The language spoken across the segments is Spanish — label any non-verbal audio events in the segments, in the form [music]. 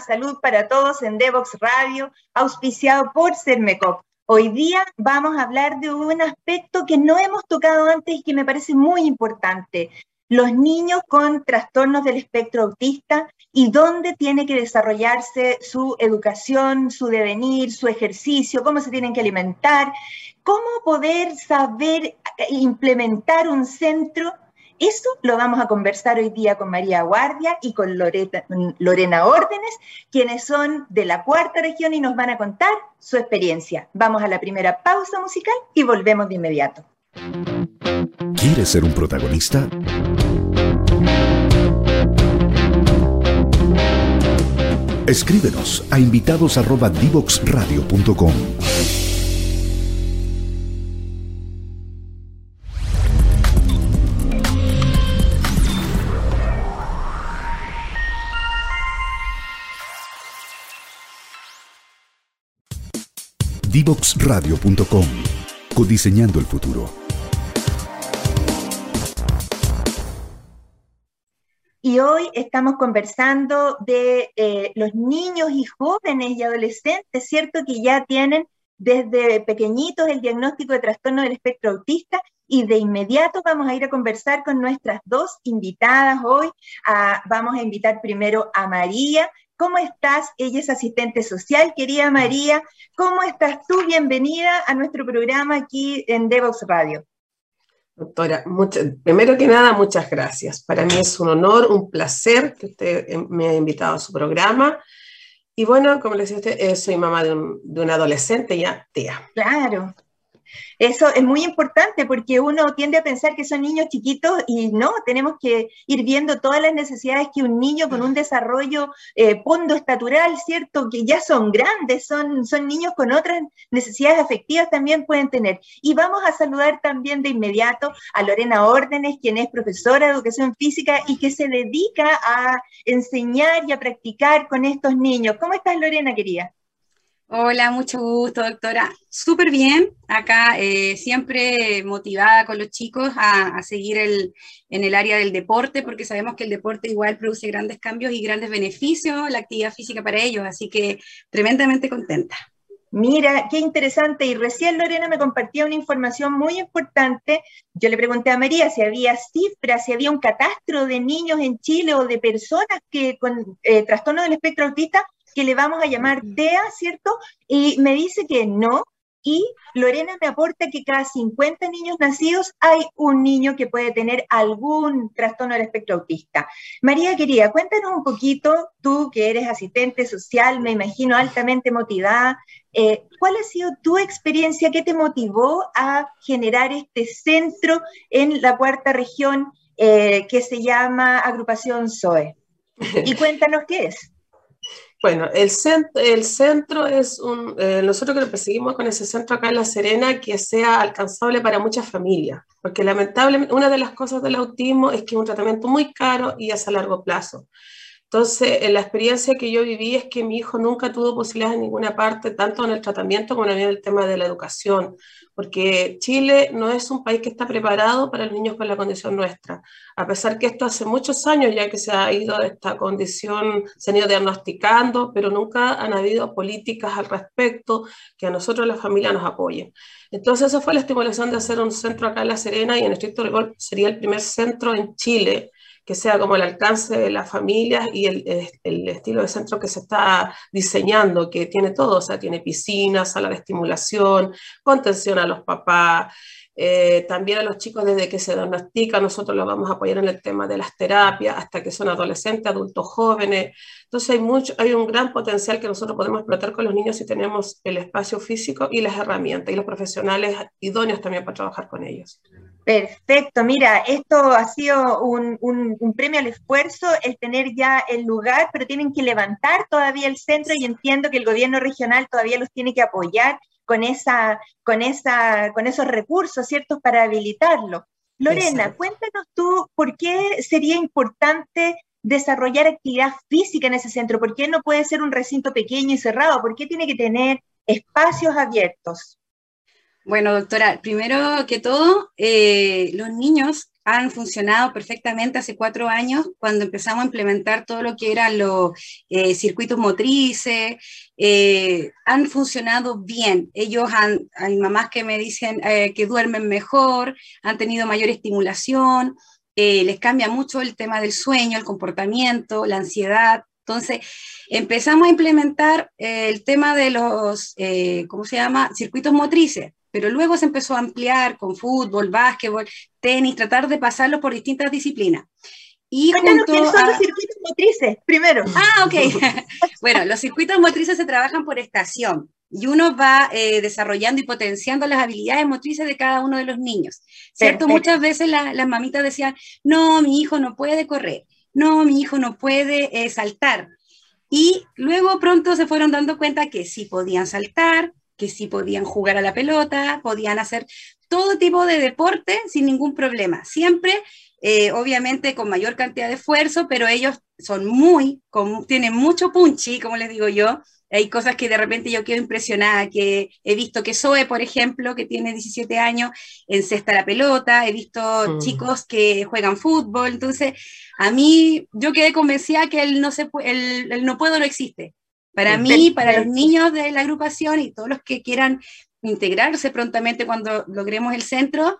Salud para Todos en Devox Radio, auspiciado por Cermecop. Hoy día vamos a hablar de un aspecto que no hemos tocado antes y que me parece muy importante. Los niños con trastornos del espectro autista y dónde tiene que desarrollarse su educación, su devenir, su ejercicio, cómo se tienen que alimentar, cómo poder saber implementar un centro eso lo vamos a conversar hoy día con María Guardia y con Lorena Órdenes, quienes son de la cuarta región y nos van a contar su experiencia. Vamos a la primera pausa musical y volvemos de inmediato. ¿Quieres ser un protagonista? Escríbenos a invitados@divoxradio.com. Divoxradio.com. Codiseñando el futuro. Y hoy estamos conversando de eh, los niños y jóvenes y adolescentes, ¿cierto? Que ya tienen desde pequeñitos el diagnóstico de trastorno del espectro autista y de inmediato vamos a ir a conversar con nuestras dos invitadas hoy. Ah, vamos a invitar primero a María, ¿Cómo estás? Ella es asistente social. Querida María, ¿cómo estás tú? Bienvenida a nuestro programa aquí en Devox Radio. Doctora, primero que nada, muchas gracias. Para mí es un honor, un placer que usted eh, me haya invitado a su programa. Y bueno, como le decía usted, eh, soy mamá de un, de un adolescente ya, tía. Claro, eso es muy importante porque uno tiende a pensar que son niños chiquitos y no, tenemos que ir viendo todas las necesidades que un niño con un desarrollo eh, pondo estatural, ¿cierto? Que ya son grandes, son, son niños con otras necesidades afectivas también pueden tener. Y vamos a saludar también de inmediato a Lorena Órdenes, quien es profesora de educación física y que se dedica a enseñar y a practicar con estos niños. ¿Cómo estás, Lorena, querida? Hola, mucho gusto, doctora. Súper bien, acá eh, siempre motivada con los chicos a, seguir en el área del deporte, porque sabemos que el deporte igual produce grandes cambios y grandes beneficios, la actividad física para ellos, así que tremendamente contenta. Mira, qué interesante. Y recién Lorena me compartía una información muy importante. Yo le pregunté a María si había cifras, si había un catastro de niños en Chile o de personas que con eh, trastorno del espectro autista que le vamos a llamar DEA, ¿cierto? Y me dice que no. Y Lorena me aporta que cada 50 niños nacidos hay un niño que puede tener algún trastorno del espectro autista. María querida, cuéntanos un poquito, tú que eres asistente social, me imagino altamente motivada, eh, ¿cuál ha sido tu experiencia? ¿Qué te motivó a generar este centro en la cuarta región eh, que se llama Agrupación SOE? Y [laughs] cuéntanos qué es. Bueno, el centro, el centro es un, eh, nosotros que lo perseguimos con ese centro acá en La Serena, que sea alcanzable para muchas familias, porque lamentablemente una de las cosas del autismo es que es un tratamiento muy caro y es a largo plazo. Entonces, la experiencia que yo viví es que mi hijo nunca tuvo posibilidades en ninguna parte, tanto en el tratamiento como en el tema de la educación, porque Chile no es un país que está preparado para los niños con la condición nuestra. A pesar que esto hace muchos años ya que se ha ido esta condición, se han ido diagnosticando, pero nunca han habido políticas al respecto que a nosotros, la familia, nos apoyen. Entonces, esa fue la estimulación de hacer un centro acá en La Serena y en estricto rigor sería el primer centro en Chile que sea como el alcance de las familias y el, el, estilo de centro que se está diseñando, que tiene todo, o sea, tiene piscina, sala de estimulación, contención a los papás, eh, también a los chicos desde que se diagnostica, nosotros los vamos a apoyar en el tema de las terapias hasta que son adolescentes, adultos jóvenes. Entonces hay, mucho, hay un gran potencial que nosotros podemos explotar con los niños si tenemos el espacio físico y las herramientas y los profesionales idóneos también para trabajar con ellos. Perfecto, mira, esto ha sido un, premio al esfuerzo, el tener ya el lugar, pero tienen que levantar todavía el centro y entiendo que el gobierno regional todavía los tiene que apoyar con, esa, con, esa, con esos recursos, ¿cierto?, para habilitarlo. Lorena, cuéntanos tú por qué sería importante desarrollar actividad física en ese centro, por qué no puede ser un recinto pequeño y cerrado, por qué tiene que tener espacios abiertos. Bueno, doctora, primero que todo, eh, los niños han funcionado perfectamente hace cuatro años cuando empezamos a implementar todo lo que eran los eh, circuitos motrices, eh, han funcionado bien. Ellos han, hay mamás que me dicen eh, que duermen mejor, han tenido mayor estimulación, les cambia mucho el tema del sueño, el comportamiento, la ansiedad. Entonces, empezamos a implementar el tema de los, ¿cómo se llama?, circuitos motrices pero luego se empezó a ampliar con fútbol, básquetbol, tenis, tratar de pasarlo por distintas disciplinas. Y junto son los circuitos motrices, primero. Ah, ok. [laughs] bueno, los circuitos motrices se trabajan por estación y uno va eh, desarrollando y potenciando las habilidades motrices de cada uno de los niños. ¿Cierto? Muchas veces las mamitas decían, no, mi hijo no puede correr, no, mi hijo no puede eh, saltar. Y luego pronto se fueron dando cuenta que sí podían saltar, que sí podían jugar a la pelota, podían hacer todo tipo de deporte sin ningún problema. Siempre, eh, obviamente, con mayor cantidad de esfuerzo, pero ellos son muy, tienen mucho punchi, como les digo yo. Hay cosas que de repente yo quedo impresionada, que he visto que Zoe, por ejemplo, que tiene 17 años, encesta la pelota, he visto mm. chicos que juegan fútbol, entonces a mí yo quedé convencida que el no, se, el, el no puedo no existe. Para mí, para los niños de la agrupación y todos los que quieran integrarse prontamente cuando logremos el centro,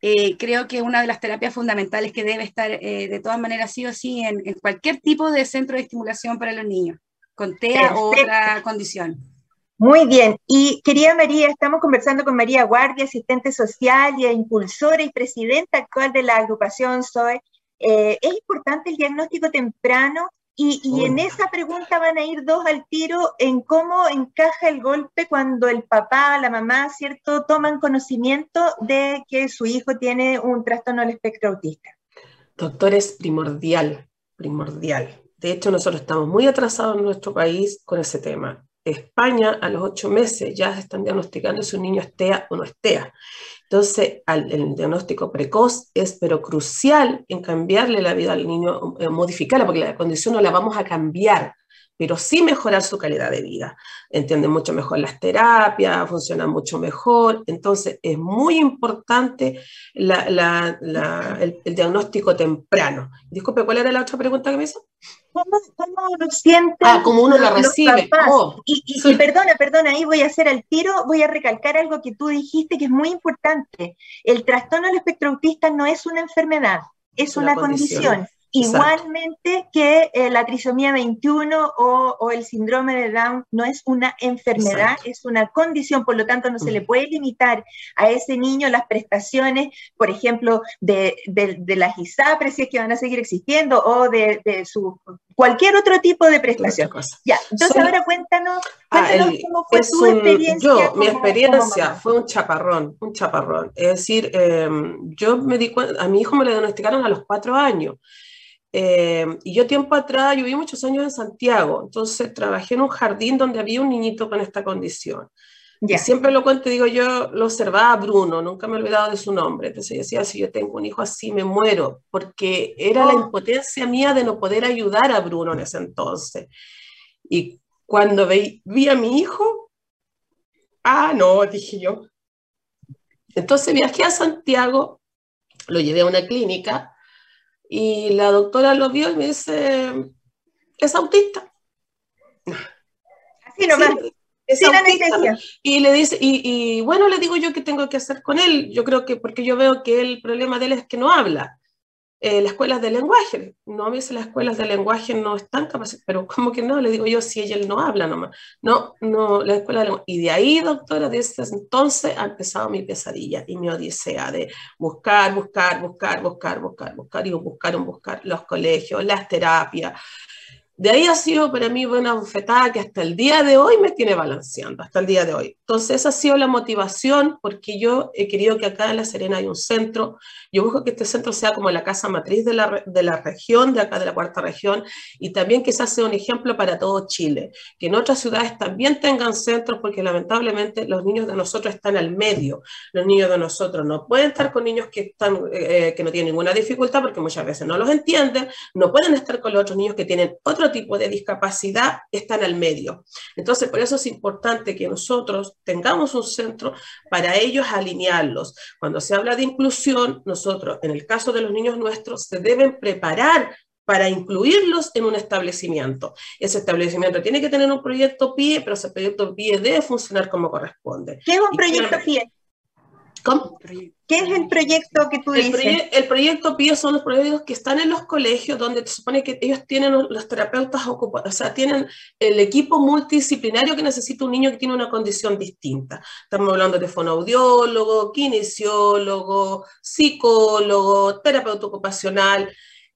eh, creo que una de las terapias fundamentales que debe estar eh, de todas maneras sí o sí en, cualquier tipo de centro de estimulación para los niños, con TEA o otra condición. Muy bien. Y querida María, estamos conversando con María Guardia, asistente social y impulsora y presidenta actual de la agrupación SOE. Eh, es importante el diagnóstico temprano y, en esa pregunta van a ir dos al tiro en cómo encaja el golpe cuando el papá, la mamá, ¿cierto?, toman conocimiento de que su hijo tiene un trastorno del espectro autista. Doctor, es primordial, primordial. De hecho, nosotros estamos muy atrasados en nuestro país con ese tema. España, a los ocho meses, ya se están diagnosticando si un niño es TEA o no es TEA. Entonces, el diagnóstico precoz es pero crucial en cambiarle la vida al niño, eh, modificarla, porque la condición no la vamos a cambiar, pero sí mejorar su calidad de vida. Entiende mucho mejor las terapias, funciona mucho mejor. Entonces, es muy importante el, diagnóstico temprano. Disculpe, ¿cuál era la otra pregunta que me hizo? ¿Cómo, lo siente? Ah, como uno lo recibe. Oh. Y, y, perdona, perdona, ahí voy a hacer al tiro, voy a recalcar algo que tú dijiste que es muy importante. El trastorno del espectro autista no es una enfermedad, es una, condición Igualmente que eh, la trisomía 21 o, el síndrome de Down no es una enfermedad, es una condición, por lo tanto no se le puede limitar a ese niño las prestaciones, por ejemplo, de, las ISAPRES, si es que van a seguir existiendo, o de, su cualquier otro tipo de prestación. Ya, entonces ahora cuéntanos, ah, cómo fue tu experiencia. Yo, mi experiencia fue un chaparrón, un chaparrón. Es decir, em, yo me di cuenta, a mi hijo me lo diagnosticaron a los cuatro años. Eh, y yo tiempo atrás, yo viví muchos años en Santiago, entonces trabajé en un jardín donde había un niñito con esta condición. Y siempre lo cuento, digo, yo lo observaba a Bruno, nunca me he olvidado de su nombre. Entonces yo decía, si yo tengo un hijo así, me muero, porque era la oh. impotencia mía de no poder ayudar a Bruno en ese entonces. Y cuando vi, vi a mi hijo, ah, no, dije yo. Entonces viajé a Santiago, lo llevé a una clínica y la doctora lo vio y me dice, es autista. Así nomás. es autista. Y le dice, y, bueno, le digo yo qué tengo que hacer con él. Yo creo que, porque yo veo que el problema de él es que no habla. Eh, las escuelas de lenguaje. No, me dice las escuelas de lenguaje no están capacitadas, pero ¿cómo que no? Le digo yo, si ella no habla nomás. No, no, la escuela de lenguaje. Y de ahí, doctora, desde entonces ha empezado mi pesadilla y mi odisea de buscar, buscar, buscar, buscar, buscar, buscar, y buscar, buscar los colegios, las terapias, de ahí ha sido para mí una bufetada que hasta el día de hoy me tiene balanceando, hasta el día de hoy. Entonces, esa ha sido la motivación porque yo he querido que acá en La Serena hay un centro. Yo busco que este centro sea como la casa matriz de la, de la región, de acá de la cuarta región, y también quizás sea un ejemplo para todo Chile. Que en otras ciudades también tengan centros porque lamentablemente los niños de nosotros están al medio. Los niños de nosotros no pueden estar con niños que, están, eh, que no tienen ninguna dificultad porque muchas veces no los entienden, no pueden estar con los otros niños que tienen otro otro tipo de discapacidad están al medio. Entonces, por eso es importante que nosotros tengamos un centro para ellos alinearlos. Cuando se habla de inclusión, nosotros, en el caso de los niños nuestros, se deben preparar para incluirlos en un establecimiento. Ese establecimiento tiene que tener un proyecto PIE, pero ese proyecto PIE debe funcionar como corresponde. ¿Qué es un proyecto PIE? ¿Cómo? ¿Qué es el proyecto que tú el dices? el proyecto PIE son los proyectos que están en los colegios donde se supone que ellos tienen los terapeutas ocupados, o sea, tienen el equipo multidisciplinario que necesita un niño que tiene una condición distinta. Estamos hablando de fonoaudiólogo, kinesiólogo, psicólogo, terapeuta ocupacional.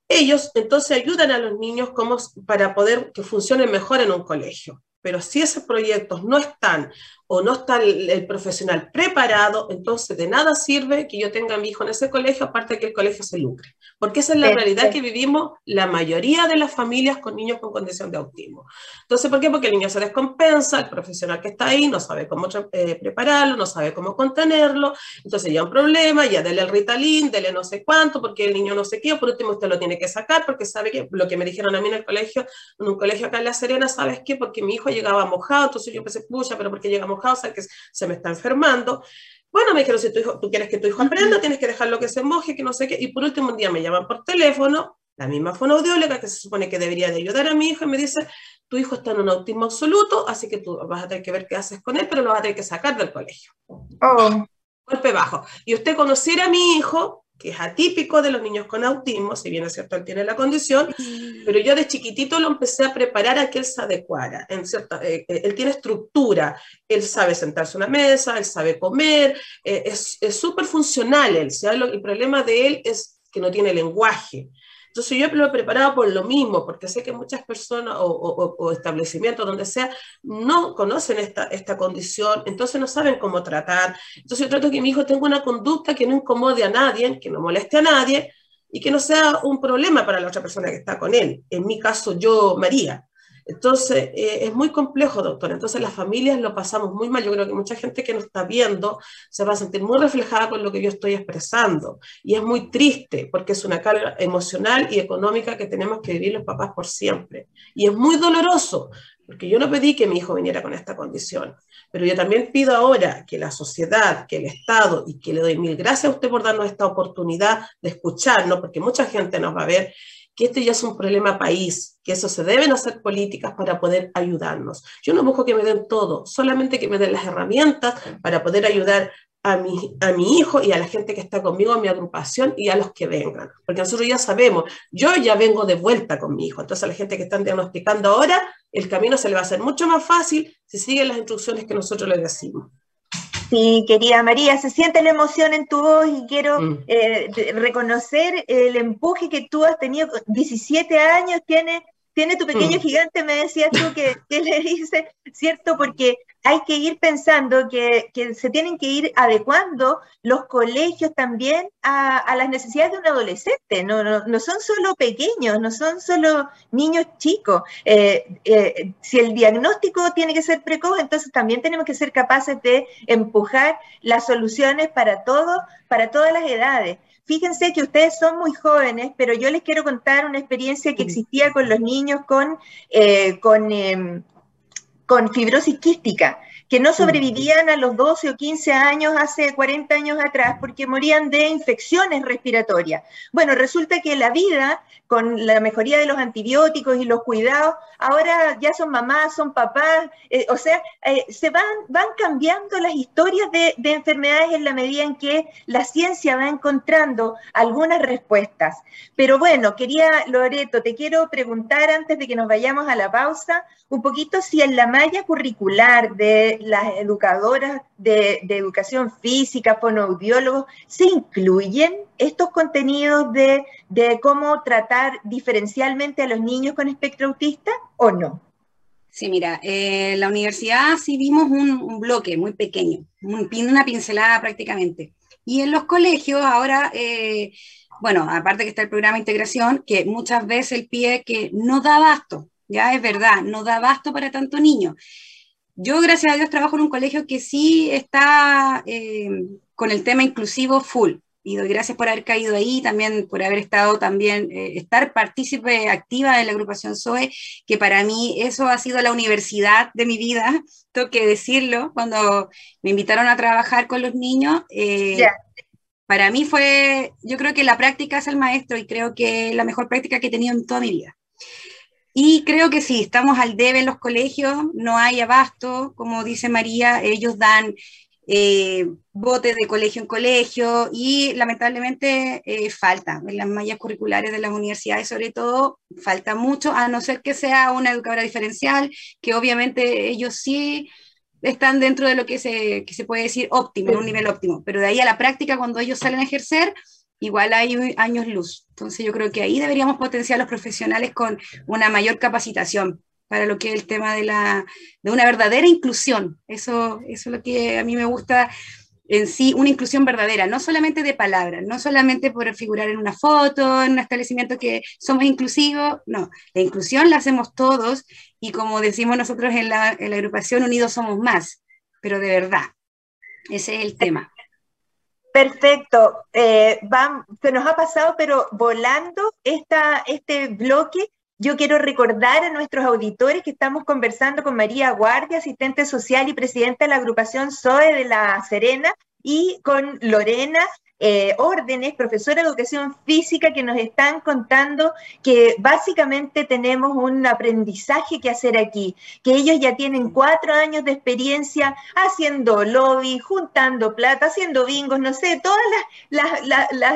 Ellos entonces ayudan a los niños como para poder que funcionen mejor en un colegio. Pero si esos proyectos no están o no está el, profesional preparado, entonces de nada sirve que yo tenga a mi hijo en ese colegio, aparte de que el colegio se lucre. Porque esa es la realidad que vivimos la mayoría de las familias con niños con condición de autismo. Entonces, ¿por qué? Porque el niño se descompensa, el profesional que está ahí no sabe cómo eh, prepararlo, no sabe cómo contenerlo, entonces ya un problema, ya dele el Ritalin, dele no sé cuánto, porque el niño no sé qué, por último usted lo tiene que sacar, porque sabe que lo que me dijeron a mí en el colegio, en un colegio acá en La Serena, ¿sabes qué? Porque mi hijo llegaba mojado, entonces yo pensé, pucha, pero porque llega mojado, que se me está enfermando. Bueno, me dijeron, si tu hijo, tú quieres que tu hijo aprenda, tienes que dejarlo que se moje, que no sé qué. Y por último, un día me llaman por teléfono, la misma fonoaudióloga que se supone que debería de ayudar a mi hijo, y me dice, tu hijo está en un autismo absoluto, así que tú vas a tener que ver qué haces con él, pero lo vas a tener que sacar del colegio. Oh. Golpe bajo. Y usted conociera a mi hijo, que es atípico de los niños con autismo, si bien es cierto, él tiene la condición, pero yo de chiquitito lo empecé a preparar a que él se adecuara. En cierta, eh, eh, él tiene estructura, él sabe sentarse a una mesa, él sabe comer, eh, es súper funcional él. el problema de él es que no tiene lenguaje. Entonces yo lo he preparado por lo mismo, porque sé que muchas personas o, establecimientos, donde sea, no conocen esta, esta condición, entonces no saben cómo tratar. Entonces yo trato que mi hijo tenga una conducta que no incomode a nadie, que no moleste a nadie y que no sea un problema para la otra persona que está con él. En mi caso, yo, María. Entonces, eh, es muy complejo, doctor. Entonces, las familias lo pasamos muy mal. Yo creo que mucha gente que nos está viendo se va a sentir muy reflejada con lo que yo estoy expresando. Y es muy triste porque es una carga emocional y económica que tenemos que vivir los papás por siempre. Y es muy doloroso porque yo no pedí que mi hijo viniera con esta condición. Pero yo también pido ahora que la sociedad, que el Estado, y que le doy mil gracias a usted por darnos esta oportunidad de escucharnos, porque mucha gente nos va a ver, que este ya es un problema país, que eso se deben hacer políticas para poder ayudarnos. Yo no busco que me den todo, solamente que me den las herramientas para poder ayudar a mi, a mi hijo y a la gente que está conmigo, a mi agrupación y a los que vengan. Porque nosotros ya sabemos, yo ya vengo de vuelta con mi hijo, entonces a la gente que están diagnosticando ahora, el camino se le va a hacer mucho más fácil si siguen las instrucciones que nosotros les decimos. Sí, querida María, se siente la emoción en tu voz y quiero mm. eh, reconocer el empuje que tú has tenido. 17 años tiene, tiene tu pequeño mm. gigante, me decías tú que, que le dice, ¿cierto? Porque hay que ir pensando que, se tienen que ir adecuando los colegios también a, las necesidades de un adolescente. No, no, son solo pequeños, no son solo niños chicos. Eh, eh, si el diagnóstico tiene que ser precoz, entonces también tenemos que ser capaces de empujar las soluciones para todos, para todas las edades. Fíjense que ustedes son muy jóvenes, pero yo les quiero contar una experiencia que existía con los niños con, eh, con em, con fibrosis quística, que no sobrevivían a los 12 o 15 años hace 40 años atrás porque morían de infecciones respiratorias. Bueno, resulta que la vida, con la mejoría de los antibióticos y los cuidados, ahora ya son mamás, son papás, eh, o sea, eh, se van, van cambiando las historias de, de enfermedades en la medida en que la ciencia va encontrando algunas respuestas. Pero bueno, quería, Loreto, te quiero preguntar antes de que nos vayamos a la pausa, un poquito si en la malla curricular de las educadoras de, educación física, fonoaudiólogos, se incluyen estos contenidos de, cómo tratar diferencialmente a los niños con espectro autista o no? Sí, mira, en la universidad sí vimos un, bloque muy pequeño, una pincelada prácticamente. Y en los colegios ahora, eh, bueno, aparte que está el programa de integración, que muchas veces el pie que no da abasto, ya es verdad, no da abasto para tanto niño. Yo, gracias a Dios, trabajo en un colegio que sí está eh, con el tema inclusivo full. y doy gracias por haber caído ahí, también por haber estado también, eh, estar partícipe activa en la agrupación SOE, que para mí eso ha sido la universidad de mi vida, [laughs] tengo que decirlo, cuando me invitaron a trabajar con los niños. Eh, para mí fue, yo creo que la práctica es el maestro y creo que es la mejor práctica que he tenido en toda mi vida. Y creo que sí, estamos al debe en los colegios, no hay abasto, como dice María, ellos dan eh, botes de colegio en colegio y lamentablemente eh, falta en las mallas curriculares de las universidades, sobre todo, falta mucho, a no ser que sea una educadora diferencial, que obviamente ellos sí están dentro de lo que se, que se puede decir óptimo, en un nivel óptimo, pero de ahí a la práctica, cuando ellos salen a ejercer, igual hay años luz. Entonces yo creo que ahí deberíamos potenciar a los profesionales con una mayor capacitación para lo que es el tema de, la, de una verdadera inclusión. Eso, eso es lo que a mí me gusta en sí, una inclusión verdadera, no solamente de palabras, no solamente por figurar en una foto, en un establecimiento que somos inclusivos, no, la inclusión la hacemos todos y como decimos nosotros en la, en la agrupación, unidos somos más, pero de verdad, ese es el tema. Perfecto. Eh, se nos ha pasado, pero volando este bloque, yo quiero recordar a nuestros auditores que estamos conversando con María Guardia, asistente social y presidenta de la agrupación SOE de La Serena, y con Lorena eh, órdenes, profesora de educación física, que nos están contando que básicamente tenemos un aprendizaje que hacer aquí, que ellos ya tienen cuatro años de experiencia haciendo lobby, juntando plata, haciendo bingos, no sé, todas las,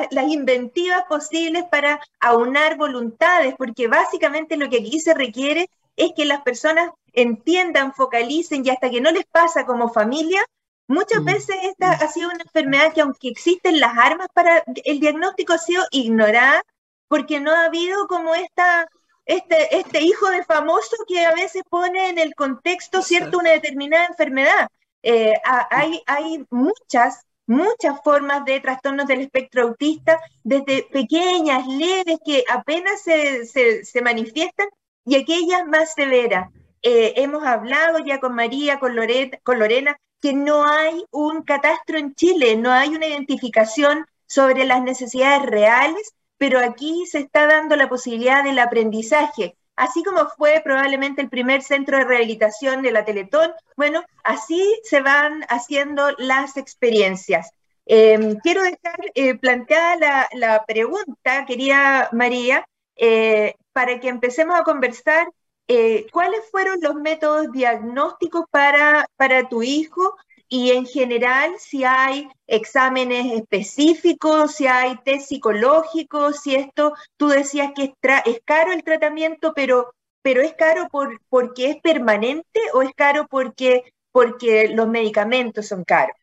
las inventivas posibles para aunar voluntades, porque básicamente lo que aquí se requiere es que las personas entiendan, focalicen y hasta que no les pasa como familia, Muchas mm. veces esta ha sido una enfermedad que aunque existen las armas para el diagnóstico ha sido ignorada porque no ha habido como esta, este, este hijo de famoso que a veces pone en el contexto, ¿cierto?, una determinada enfermedad. Eh, hay, hay muchas, muchas formas de trastornos del espectro autista, desde pequeñas, leves, que apenas se, se, manifiestan, y aquellas más severas. Eh, hemos hablado ya con María, con, con Lorena, que no hay un catastro en Chile, no hay una identificación sobre las necesidades reales, pero aquí se está dando la posibilidad del aprendizaje. Así como fue probablemente el primer centro de rehabilitación de la Teletón, bueno, así se van haciendo las experiencias. Em, quiero dejar eh, planteada la, pregunta, querida María, eh, para que empecemos a conversar eh, ¿cuáles fueron los métodos diagnósticos para, para tu hijo? Y en general, si hay exámenes específicos, si hay test psicológicos, si esto, tú decías que es, caro el tratamiento, pero, pero es caro por, porque es permanente o es caro porque, porque los medicamentos son caros.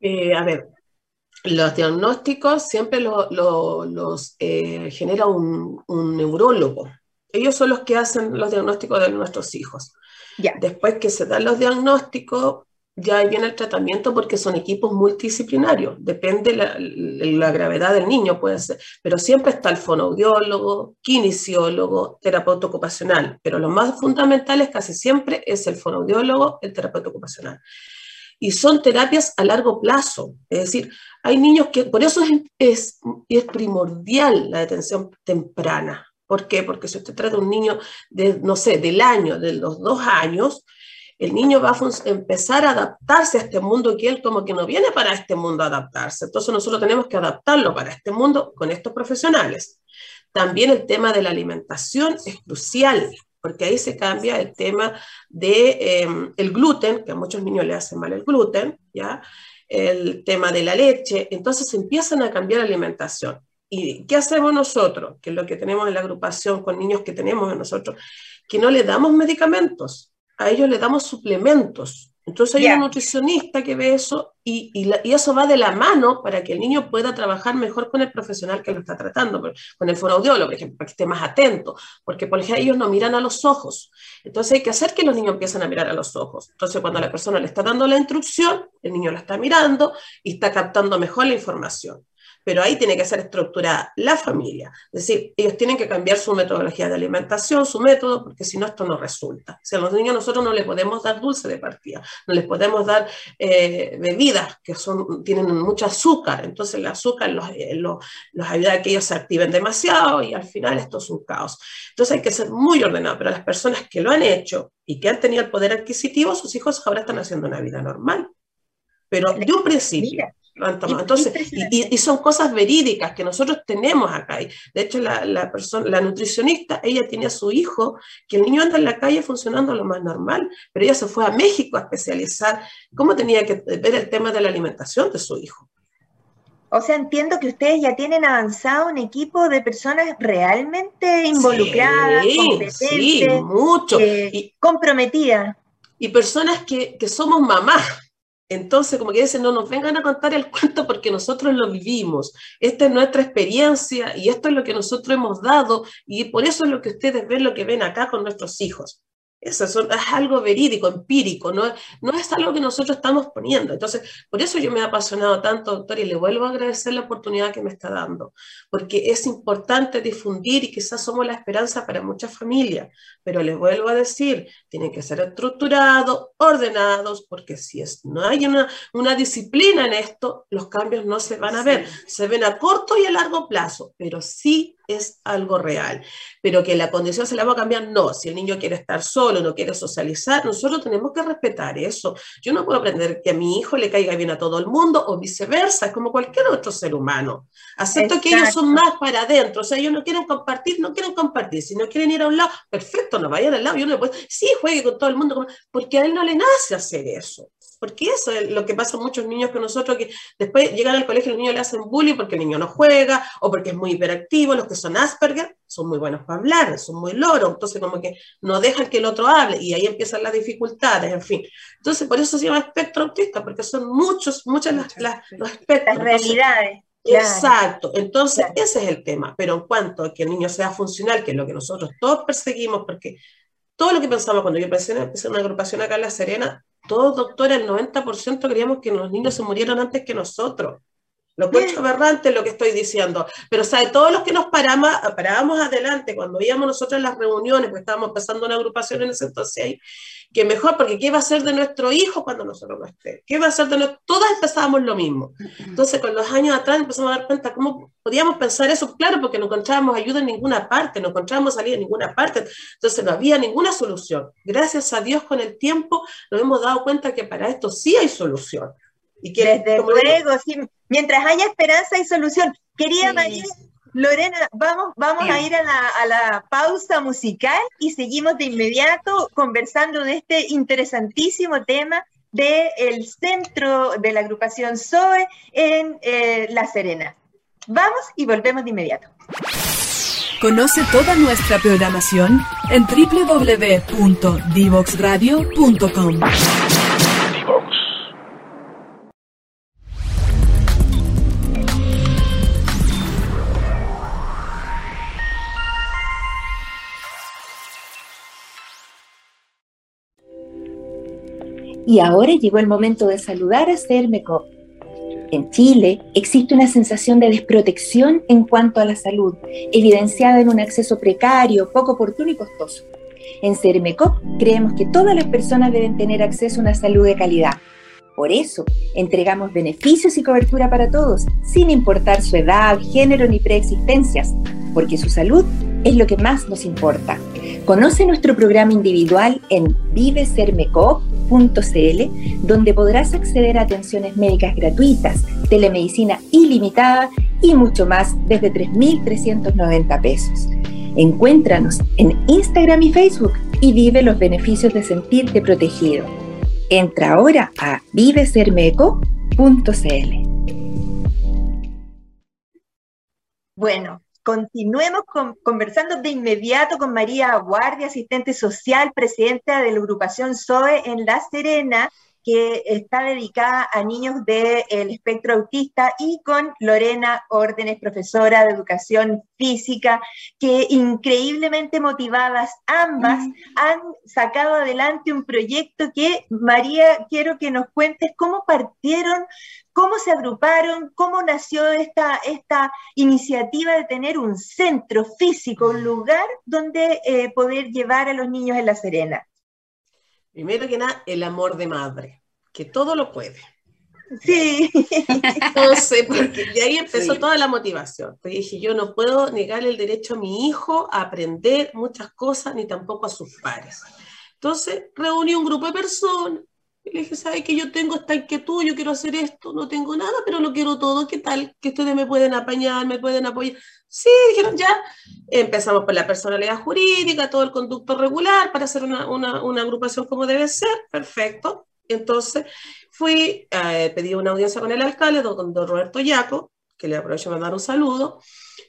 Eh, a ver, los diagnósticos siempre los eh, genera un, un neurólogo, ellos son los que hacen los diagnósticos de nuestros hijos. Después que se dan los diagnósticos, ya viene el tratamiento porque son equipos multidisciplinarios, depende la, la gravedad del niño, puede ser, pero siempre está el fonoaudiólogo, kinesiólogo, terapeuta ocupacional, pero lo más fundamental es casi siempre es el fonoaudiólogo, el terapeuta ocupacional. Y son terapias a largo plazo, es decir, hay niños que, por eso es, es, es primordial la detención temprana, ¿Por qué? Porque si usted trata a un niño de, no sé, del año, de los dos años, el niño va a empezar a adaptarse a este mundo que él como que no viene para este mundo a adaptarse. Entonces nosotros tenemos que adaptarlo para este mundo con estos profesionales. También el tema de la alimentación es crucial, porque ahí se cambia el tema del de, em, el gluten, que a muchos niños le hace mal el gluten, ¿ya? el tema de la leche, entonces empiezan a cambiar la alimentación. ¿Y qué hacemos nosotros? Que es lo que tenemos en la agrupación con niños que tenemos en nosotros, que no le damos medicamentos, a ellos le damos suplementos. Entonces hay un nutricionista que ve eso y, y, eso va de la mano para que el niño pueda trabajar mejor con el profesional que lo está tratando, con el fonoaudiólogo, por ejemplo, para que esté más atento, porque por ejemplo ellos no miran a los ojos. Entonces hay que hacer que los niños empiecen a mirar a los ojos. Entonces cuando la persona le está dando la instrucción, el niño la está mirando y está captando mejor la información. Pero ahí tiene que ser estructurada la familia. Es decir, ellos tienen que cambiar su metodología de alimentación, su método, porque si no, esto no resulta. Si a los niños nosotros no les podemos dar dulce de partida, no les podemos dar eh, bebidas que son, tienen mucho azúcar, entonces el azúcar los, eh, los ayuda a que ellos se activen demasiado y al final esto es un caos. Entonces hay que ser muy ordenado, pero las personas que lo han hecho y que han tenido el poder adquisitivo, sus hijos ahora están haciendo una vida normal. Pero de un principio. Entonces, y, son cosas verídicas que nosotros tenemos acá. De hecho, la, persona, la nutricionista, ella tiene a su hijo, que el niño anda en la calle funcionando lo más normal, pero ella se fue a México a especializar cómo tenía que ver el tema de la alimentación de su hijo. O sea, entiendo que ustedes ya tienen avanzado un equipo de personas realmente involucradas, competentes, mucho. Eh, y, comprometidas. Y personas que, que somos mamás entonces, como que dicen, no nos vengan a contar el [laughs] cuento porque nosotros lo vivimos. Esta es nuestra experiencia y esto es lo que nosotros hemos dado y por eso es lo que ustedes ven, lo que ven acá con nuestros hijos. Eso es algo verídico, empírico, no, no es algo que nosotros estamos poniendo. Entonces, por eso yo me he apasionado tanto, doctor, y le vuelvo a agradecer la oportunidad que me está dando, porque es importante difundir y quizás somos la esperanza para muchas familias, pero les vuelvo a decir, tienen que ser estructurados, ordenados, porque si es, no hay una, una disciplina en esto, los cambios no se van a ver, se ven a corto y a largo plazo, pero sí es algo real. Pero que la condición se la va a cambiar, no. Si el niño quiere estar solo, no quiere socializar, nosotros tenemos que respetar eso. Yo no puedo aprender que a mi hijo le caiga bien a todo el mundo o viceversa, es como cualquier otro ser humano. Acepto que ellos son más para adentro, o sea, ellos no quieren compartir, no quieren compartir. Si no quieren ir a un lado, perfecto, no vayan al lado. Yo no puedo, sí, juegue con todo el mundo, porque a él no le nace hacer eso porque eso es lo que pasa a muchos niños con nosotros, que después llegan al colegio y los niños le hacen bullying porque el niño no juega o porque es muy hiperactivo, los que son Asperger son muy buenos para hablar, son muy loros, entonces como que no dejan que el otro hable y ahí empiezan las dificultades, en fin. Entonces por eso se llama espectro autista, porque son muchos, muchas las, los espectros. Las realidades. Exacto, entonces ese es el tema, pero en cuanto a que el niño sea funcional, que es lo que nosotros todos perseguimos, porque todo lo que pensamos cuando yo empecé, empecé una agrupación acá en La Serena, todos, doctora, el 90% creíamos que los niños se murieron antes que nosotros. Lo cuento aberrante lo que estoy diciendo. Pero, ¿sabe? Todos los que nos paramos, parábamos adelante, cuando íbamos nosotros en las reuniones, porque estábamos empezando una agrupación en ese entonces ahí, que mejor, porque ¿qué va a ser de nuestro hijo cuando nosotros no estemos? ¿Qué va a ser de nuestro...? Todas empezábamos lo mismo. Entonces, con los años atrás empezamos a dar cuenta cómo podíamos pensar eso, claro, porque no encontrábamos ayuda en ninguna parte, no encontrábamos salida en ninguna parte, entonces no había ninguna solución. Gracias a Dios, con el tiempo, nos hemos dado cuenta que para esto sí hay solución. Y que, Desde luego, sí, mientras haya esperanza y solución. Quería María, Lorena, vamos, vamos a ir a la, pausa musical y seguimos de inmediato conversando de este interesantísimo tema del centro de la agrupación SOE en eh, La Serena. Vamos y volvemos de inmediato. Conoce toda nuestra programación en www.divoxradio.com. Y ahora llegó el momento de saludar a CERMECOP. En Chile existe una sensación de desprotección en cuanto a la salud, evidenciada en un acceso precario, poco oportuno y costoso. En CERMECOP creemos que todas las personas deben tener acceso a una salud de calidad. Por eso, entregamos beneficios y cobertura para todos, sin importar su edad, género ni preexistencias, porque su salud es lo que más nos importa. Conoce nuestro programa individual en donde podrás acceder a atenciones médicas gratuitas, telemedicina ilimitada y mucho más desde 3.390 pesos. Encuéntranos en Instagram y Facebook y vive los beneficios de sentirte protegido. Entra ahora a vivesermeco.cl. Bueno, continuemos conversando de inmediato con María Guardia, asistente social, presidenta de la agrupación SOE en La Serena. que está dedicada a niños del espectro autista y con Lorena Órdenes, profesora de educación física, que increíblemente motivadas ambas han sacado adelante un proyecto que, María, quiero que nos cuentes cómo partieron ¿Cómo se agruparon? ¿Cómo nació esta, esta iniciativa de tener un centro físico, un lugar donde eh, poder llevar a los niños en La Serena? Primero que nada, el amor de madre, que todo lo puede. Sí. [laughs] Entonces, porque de ahí empezó toda la motivación. Porque dije, yo no puedo negar el derecho a mi hijo a aprender muchas cosas, ni tampoco a sus pares. Entonces, reuní un grupo de personas, y le dije, ¿sabes que yo tengo esta inquietud? Yo quiero hacer esto, no tengo nada, pero lo quiero todo. ¿Qué tal? Que ustedes me pueden apañar, me pueden apoyar. Sí, dijeron ya. Empezamos por la personalidad jurídica, todo el conducto regular para hacer una, una, una agrupación como debe ser. Perfecto. Entonces fui, eh, pedí una audiencia con el alcalde, don, don Roberto Yaco, que le aprovecho para dar un saludo,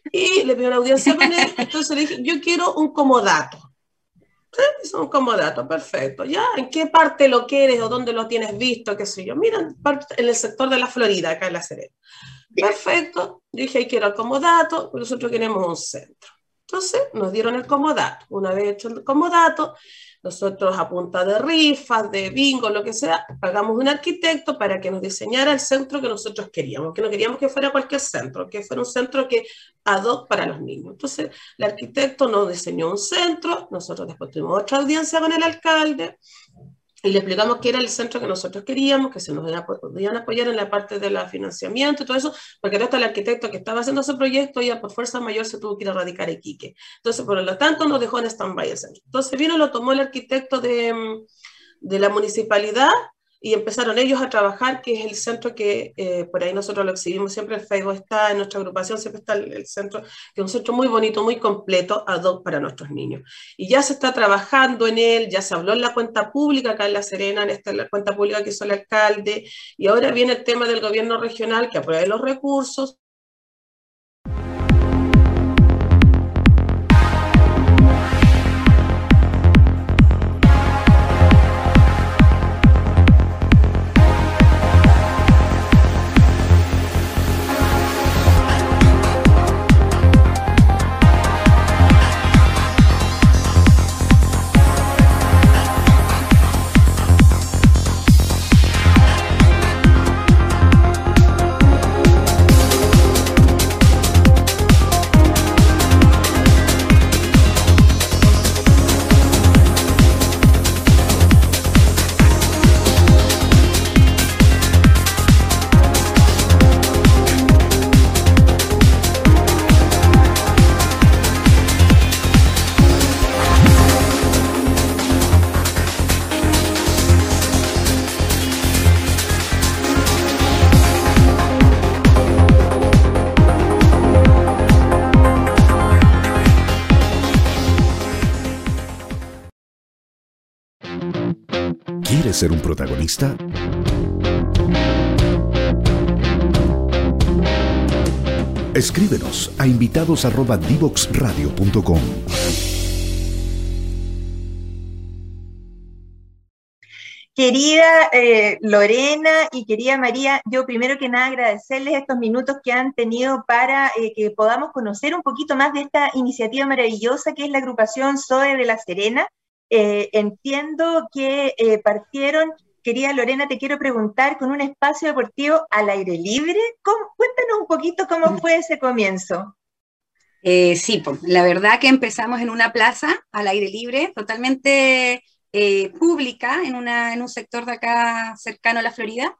y le pedí una audiencia con él. [laughs] Entonces le dije, yo quiero un comodato es un comodato, perfecto. ¿Ya? ¿En qué parte lo quieres o dónde lo tienes visto? ¿Qué sé yo? Mira, en el sector de la Florida, acá en La Serena. Perfecto. Dije, quiero el comodato, nosotros queremos un centro. Entonces nos dieron el comodato. Una vez hecho el comodato, nosotros a punta de rifas, de bingo, lo que sea, pagamos un arquitecto para que nos diseñara el centro que nosotros queríamos, que no queríamos que fuera cualquier centro, que fuera un centro que ad para los niños. Entonces, el arquitecto nos diseñó un centro, nosotros después tuvimos otra audiencia con el alcalde, y le explicamos que era el centro que nosotros queríamos, que se nos podían apoyar en la parte del financiamiento y todo eso, porque el el arquitecto que estaba haciendo ese proyecto ya por fuerza mayor se tuvo que ir a radicar a Iquique. Entonces, por lo tanto, nos dejó en stand-by el centro. Entonces vino, lo tomó el arquitecto de, de la municipalidad y empezaron ellos a trabajar, que es el centro que eh, por ahí nosotros lo exhibimos siempre, el Facebook está en nuestra agrupación, siempre está el, centro, que es un centro muy bonito, muy completo, ad hoc para nuestros niños. Y ya se está trabajando en él, ya se habló en la cuenta pública acá en La Serena, en esta la cuenta pública que hizo el alcalde, y ahora viene el tema del gobierno regional que apruebe los recursos, ser un protagonista? Escríbenos a invitados@divoxradio.com. Querida eh, Lorena y querida María, yo primero que nada agradecerles estos minutos que han tenido para eh, que podamos conocer un poquito más de esta iniciativa maravillosa que es la agrupación SOE de La Serena, eh, entiendo que eh, partieron, querida Lorena, te quiero preguntar, con un espacio deportivo al aire libre. cuéntanos un poquito cómo fue ese comienzo. Eh, sí, la verdad que empezamos en una plaza al aire libre, totalmente pública, en, en un sector de acá cercano a la Florida.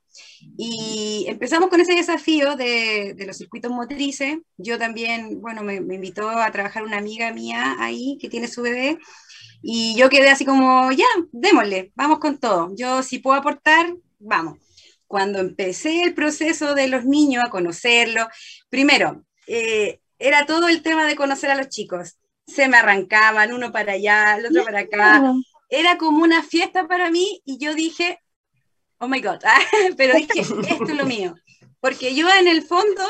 Y empezamos con ese desafío de, los circuitos motrices. Yo también, bueno, me, me, invitó a trabajar una amiga mía ahí que tiene su bebé y yo quedé así como, ya, démosle, vamos con todo. Yo si puedo aportar, vamos. Cuando empecé el proceso de los niños a conocerlos, primero, eh, era todo el tema de conocer a los chicos. Se me arrancaban uno para allá, el otro para acá. Era como una fiesta para mí y yo dije, oh my God, [laughs] pero dije, esto es lo mío. Porque yo en el fondo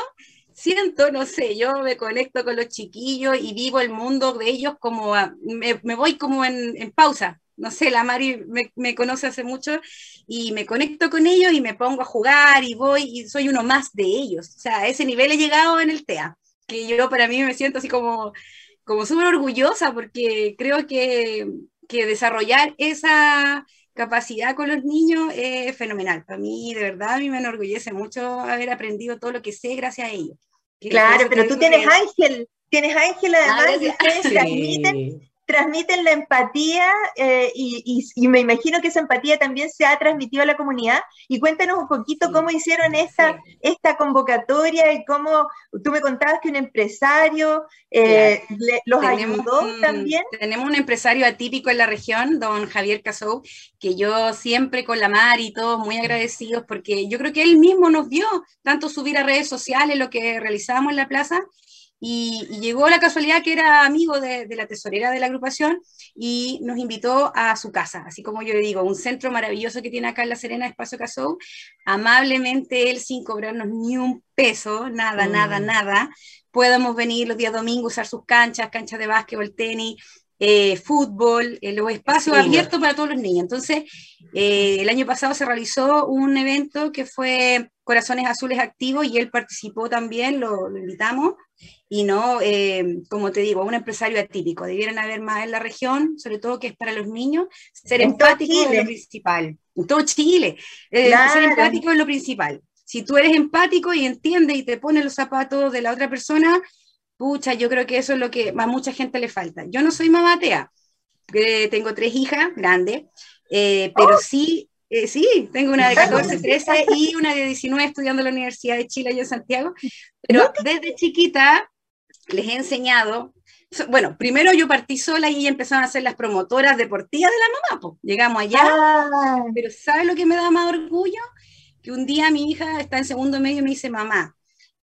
siento, no sé, yo me conecto con los chiquillos y vivo el mundo de ellos como, me, voy como en, pausa, no sé, la Mari me, me, conoce hace mucho y me conecto con ellos y me pongo a jugar y voy y soy uno más de ellos. O sea, a ese nivel he llegado en el TEA, que yo para mí me siento así como, como súper orgullosa porque creo que, que desarrollar esa capacidad con los niños es fenomenal. Para mí, de verdad, a mí me enorgullece mucho haber aprendido todo lo que sé gracias a ellos. Claro, pero tú tienes Ángel, tienes Ángel además, y ustedes transmiten, [laughs] transmiten la empatía eh, y, y, me imagino que esa empatía también se ha transmitido a la comunidad. Y cuéntanos un poquito cómo hicieron esta, esta convocatoria y cómo tú me contabas que un empresario eh, le, los ayudó también. Tenemos un empresario atípico en la región, don Javier Casou, que yo siempre con la mar y todos muy agradecidos porque yo creo que él mismo nos vio tanto subir a redes sociales lo que realizábamos en la plaza y, llegó la casualidad que era amigo de, la tesorera de la agrupación y nos invitó a su casa, así como yo le digo, un centro maravilloso que tiene acá en La Serena, Espacio Casou, amablemente él sin cobrarnos ni un peso, nada, nada, mm. nada, podamos venir los días domingos, usar sus canchas, canchas de básquetbol, tenis, eh, fútbol, eh, los espacios abiertos para todos los niños. Entonces, eh, el año pasado se realizó un evento que fue Corazones Azules Activos y él participó también, lo, lo invitamos y no, eh, como te digo, un empresario atípico. Debieran haber más en la región, sobre todo que es para los niños, ser empático es lo principal. En todo Chile, eh, ser empático es lo principal. Si tú eres empático y entiendes y te pones los zapatos de la otra persona, pucha, yo creo que eso es lo que a mucha gente le falta. Yo no soy mamatea, tengo tres hijas grandes, eh, pero oh. sí eh, sí, tengo una de 14, 13 [laughs] y una de 19 estudiando en la Universidad de Chile, yo en Santiago. Pero desde chiquita les he enseñado. Bueno, primero yo partí sola y empezaron a ser las promotoras deportivas de la mamá. Pues. Llegamos allá. Ah. Pero ¿sabes lo que me da más orgullo? Que un día mi hija está en segundo medio y me dice, mamá,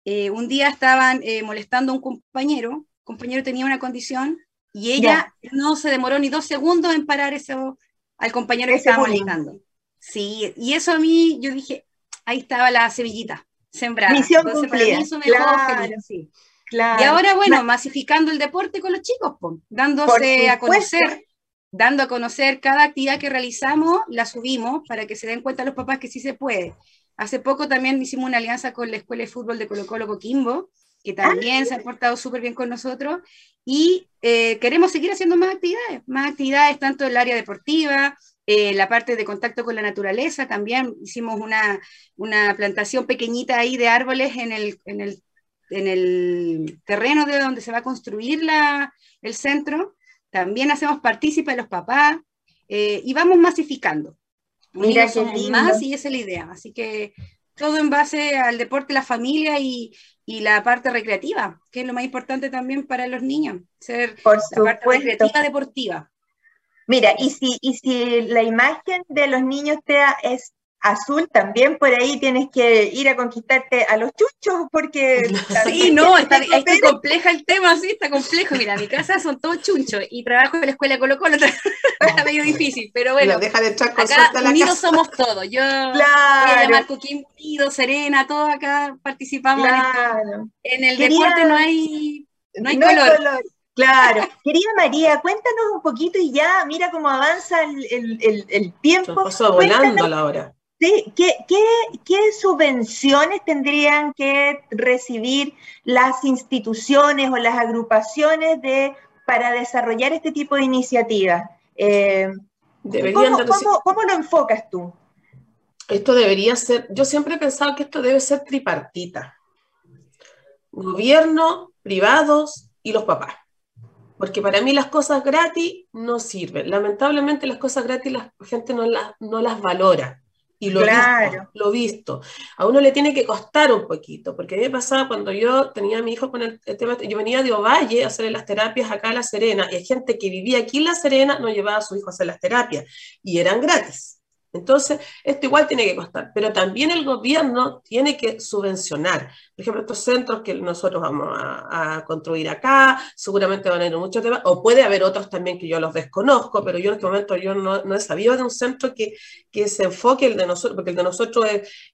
eh, un día estaban eh, molestando a un compañero, el compañero tenía una condición y ella no se demoró ni dos segundos en parar eso al compañero que estaba molestando. Sí, y eso a mí, yo dije, ahí estaba la semillita sembrada. Misión cumplida. claro, sí. claro. Y ahora, bueno, masificando el deporte con los chicos, dándose a conocer, dando a conocer cada actividad que realizamos, la subimos para que se den cuenta los papás que sí se puede. Hace poco también hicimos una alianza con la Escuela de Fútbol de Colo Colo Coquimbo, que también se han portado súper bien con nosotros, y eh, queremos seguir haciendo más actividades, más actividades tanto en el área deportiva, eh, la parte de contacto con la naturaleza, también hicimos una, una plantación pequeñita ahí de árboles en el, en el, en el terreno de donde se va a construir la, el centro. También hacemos partícipe a los papás eh, y vamos masificando. Mira, somos más y esa es la idea. Así que todo en base al deporte, la familia y, y, la parte recreativa, que es lo más importante también para los niños, ser Por la parte recreativa deportiva. Mira, y si, y si la imagen de los niños te es azul, también por ahí tienes que ir a conquistarte a los chuchos, porque... [laughs] Sí, no, está, está compleja el tema, sí, está complejo. Mira, mi casa son todos chunchos y trabajo en la escuela Colo [laughs] Colo, está medio difícil, pero bueno. Deja de acá unidos somos todos. Yo claro. Marco Unido, Serena, todos acá participamos en, el deporte no hay, no hay color. Claro. Querida María, cuéntanos un poquito y ya, mira cómo avanza el, tiempo. Se pasó volando la hora. Sí, ¿qué, qué, subvenciones tendrían que recibir las instituciones o las agrupaciones de, para desarrollar este tipo de iniciativas? Eh, ¿cómo, lo enfocas tú? Esto debería ser, yo siempre he pensado que esto debe ser tripartita. Gobierno, privados y los papás. Porque para mí las cosas gratis no sirven. Lamentablemente las cosas gratis la gente no las, no las valora. Y lo, visto, lo visto. A uno le tiene que costar un poquito, porque a mí me pasaba cuando yo tenía a mi hijo con el, tema, yo venía de Ovalle a hacer las terapias acá en La Serena, y hay gente que vivía aquí en La Serena no llevaba a su hijo a hacer las terapias, y eran gratis. Entonces, esto igual tiene que costar, pero también el gobierno tiene que subvencionar. por ejemplo, estos centros que nosotros vamos a, construir acá, seguramente van a ir muchos temas, o puede haber otros también que yo los desconozco, pero yo en este momento yo no, no he sabido de un centro que, que, se enfoque el de nosotros, porque el de nosotros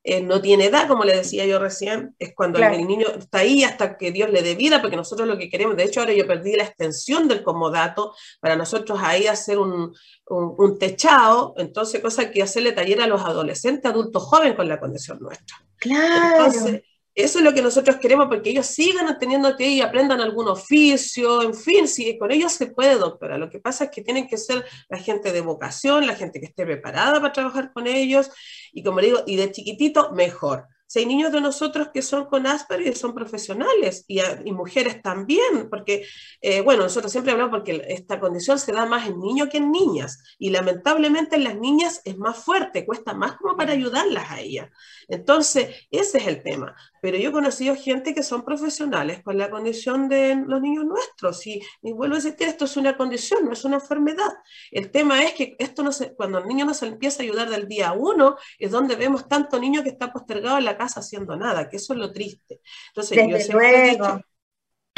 es, no tiene edad, como le decía yo recién, es cuando el niño está ahí hasta que Dios le dé vida, porque nosotros lo que queremos, de hecho ahora yo perdí la extensión del comodato, para nosotros ahí hacer un, un, techado, entonces cosa que hacerle taller a los adolescentes, adultos jóvenes con la condición nuestra. Claro. Entonces, eso es lo que nosotros queremos, porque ellos sigan teniendo que y aprendan algún oficio, en fin, si con ellos se puede, doctora. Lo que pasa es que tienen que ser la gente de vocación, la gente que esté preparada para trabajar con ellos, y como digo, y de chiquitito, mejor. Si hay niños de nosotros que son con Asperger y son profesionales, y, mujeres también, porque, eh, bueno, nosotros siempre hablamos porque esta condición se da más en niños que en niñas, y lamentablemente en las niñas es más fuerte, cuesta más como para ayudarlas a ellas. Entonces, ese es el tema. Pero yo he conocido gente que son profesionales con la condición de los niños nuestros, y, y vuelvo a decir que esto es una condición, no es una enfermedad. El tema es que esto no se, cuando el niño no se empieza a ayudar del día uno, es donde vemos tanto niño que está postergado en la casa haciendo nada, que eso es lo triste. Entonces, yo siempre he dicho,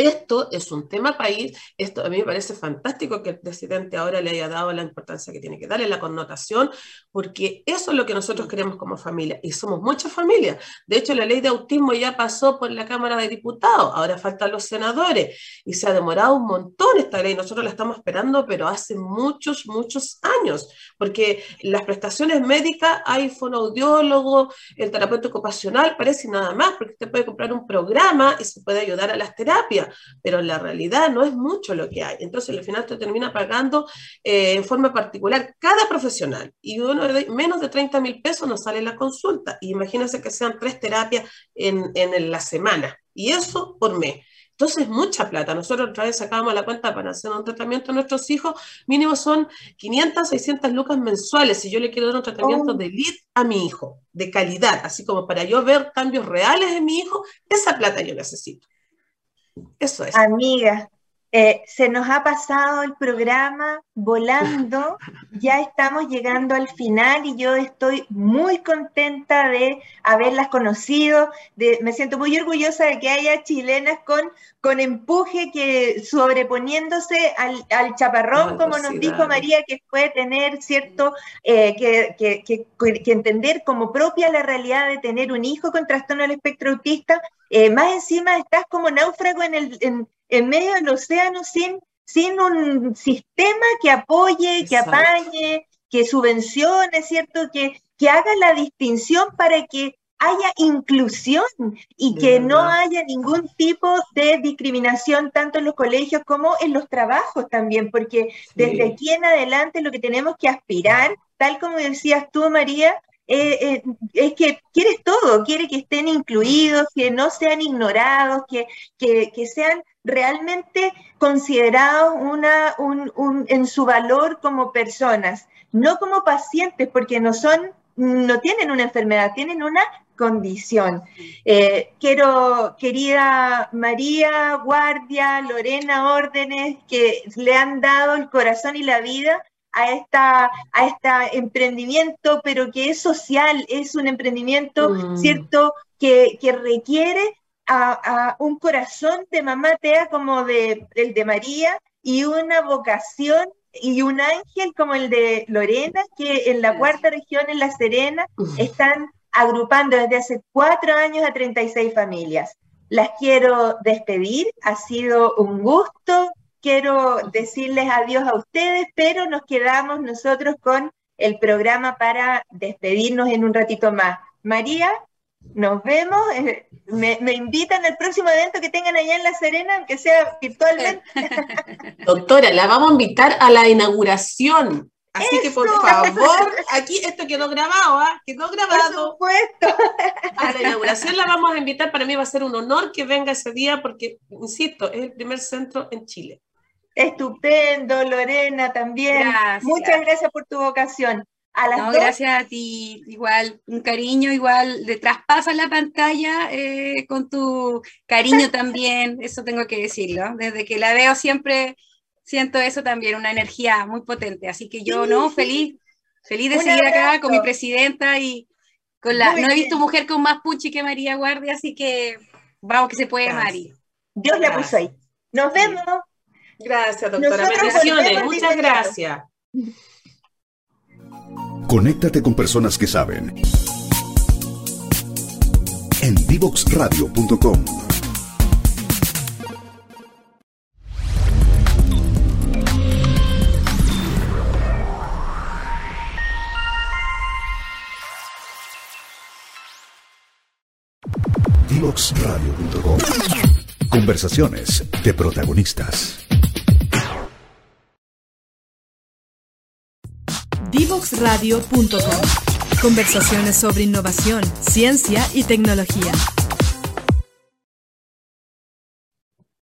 esto es un tema país, esto a mí me parece fantástico que el presidente ahora le haya dado la importancia que tiene que darle, la connotación, porque eso es lo que nosotros queremos como familia, y somos muchas familias. De hecho, la ley de autismo ya pasó por la Cámara de Diputados, ahora faltan los senadores, y se ha demorado un montón esta ley, nosotros la estamos esperando, pero hace muchos, muchos años, porque las prestaciones médicas hay fonoaudiólogo, el terapeuta ocupacional, parece nada más, porque usted puede comprar un programa y se puede ayudar a las terapias pero en la realidad no es mucho lo que hay. Entonces, al final te termina pagando eh, en forma particular cada profesional y uno menos de 30 mil pesos nos sale la consulta. Y imagínense que sean tres terapias en, en la semana y eso por mes. Entonces, mucha plata. Nosotros otra vez sacábamos la cuenta para hacer un tratamiento a nuestros hijos, mínimo son 500, 600 lucas mensuales si yo le quiero dar un tratamiento oh. de lead a mi hijo, de calidad, así como para yo ver cambios reales en mi hijo, esa plata yo necesito. Eso es. Amiga, eh, se nos ha pasado el programa volando, [laughs] ya estamos llegando al final y yo estoy muy contenta de haberlas conocido, de, me siento muy orgullosa de que haya chilenas con, con empuje que sobreponiéndose al, al chaparrón, como nos dijo María, que puede tener cierto, eh, que, que, que, entender como propia la realidad de tener un hijo con trastorno del espectro autista, eh, más encima estás como náufrago en el... En, en medio del océano sin, sin un sistema que apoye, que apañe, que subvencione, ¿cierto? Que, que haga la distinción para que haya inclusión y que no haya ningún tipo de discriminación tanto en los colegios como en los trabajos también, porque desde aquí en adelante lo que tenemos que aspirar, tal como decías tú, María, eh, eh, es que quieres todo, quiere que estén incluidos, que no sean ignorados, que, que, que sean realmente considerados una, un, en su valor como personas, no como pacientes, porque no son, no tienen una enfermedad, tienen una condición. Eh, quiero, querida María, Guardia, Lorena Órdenes, que le han dado el corazón y la vida a esta a este emprendimiento, pero que es social, es un emprendimiento, mm. ¿cierto?, que, que requiere a, un corazón de mamá Tea como de, el de María y una vocación y un ángel como el de Lorena, que en la cuarta región, en La Serena, están agrupando desde hace cuatro años a 36 familias. Las quiero despedir, ha sido un gusto, quiero decirles adiós a ustedes, pero nos quedamos nosotros con el programa para despedirnos en un ratito más. María, nos vemos. Eh, me, invitan al próximo evento que tengan allá en La Serena, aunque sea virtualmente. [laughs] [laughs] Doctora, la vamos a invitar a la inauguración. Así que por favor, aquí esto quedó grabado, ¿ah? Quedó grabado. Por supuesto. A la inauguración la vamos a invitar. Para mí va a ser un honor que venga ese día porque, insisto, es el primer centro en Chile. Estupendo, Lorena también. Muchas gracias por tu vocación no, gracias a ti, igual, un cariño igual, de traspasas la pantalla eh, con tu cariño también, eso tengo que decirlo, desde que la veo siempre siento eso también, una energía muy potente, así que yo, no, feliz, feliz de seguir acá con mi presidenta y con la, no he visto mujer con más puchi que María Guardia, así que Vamos que se puede, Mari. Dios la puso ahí. Nos vemos. Gracias, doctora. Bendiciones. Muchas gracias. Conéctate con personas que saben. En divoxradio.com. Divoxradio.com. Conversaciones de protagonistas. Divoxradio.com. Conversaciones sobre innovación, ciencia y tecnología.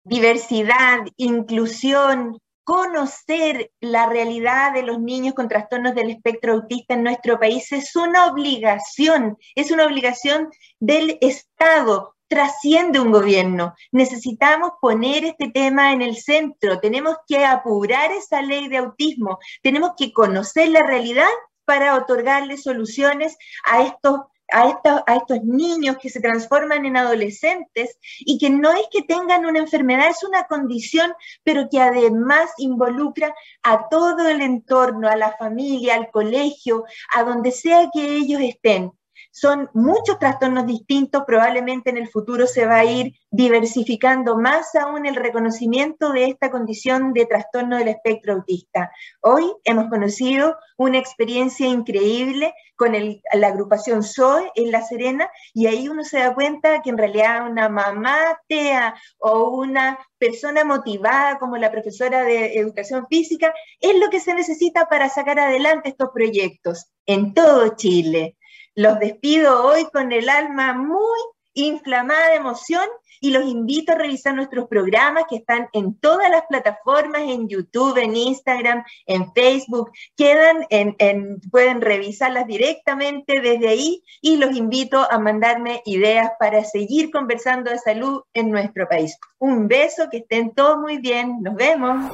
Diversidad, inclusión, conocer la realidad de los niños con trastornos del espectro autista en nuestro país es una obligación, es una obligación del Estado, trasciende un gobierno. Necesitamos poner este tema en el centro, tenemos que apurar esa ley de autismo, tenemos que conocer la realidad para otorgarle soluciones a estos a estos, a estos niños que se transforman en adolescentes y que no es que tengan una enfermedad, es una condición, pero que además involucra a todo el entorno, a la familia, al colegio, a donde sea que ellos estén son muchos trastornos distintos, probablemente en el futuro se va a ir diversificando más aún el reconocimiento de esta condición de trastorno del espectro autista. Hoy hemos conocido una experiencia increíble con la agrupación SOE en La Serena y ahí uno se da cuenta que en realidad una mamá TEA o una persona motivada como la profesora de educación física es lo que se necesita para sacar adelante estos proyectos en todo Chile. Los despido hoy con el alma muy inflamada de emoción y los invito a revisar nuestros programas que están en todas las plataformas, en YouTube, en Instagram, en Facebook, quedan en, pueden revisarlas directamente desde ahí y los invito a mandarme ideas para seguir conversando de salud en nuestro país. Un beso, que estén todos muy bien, nos vemos.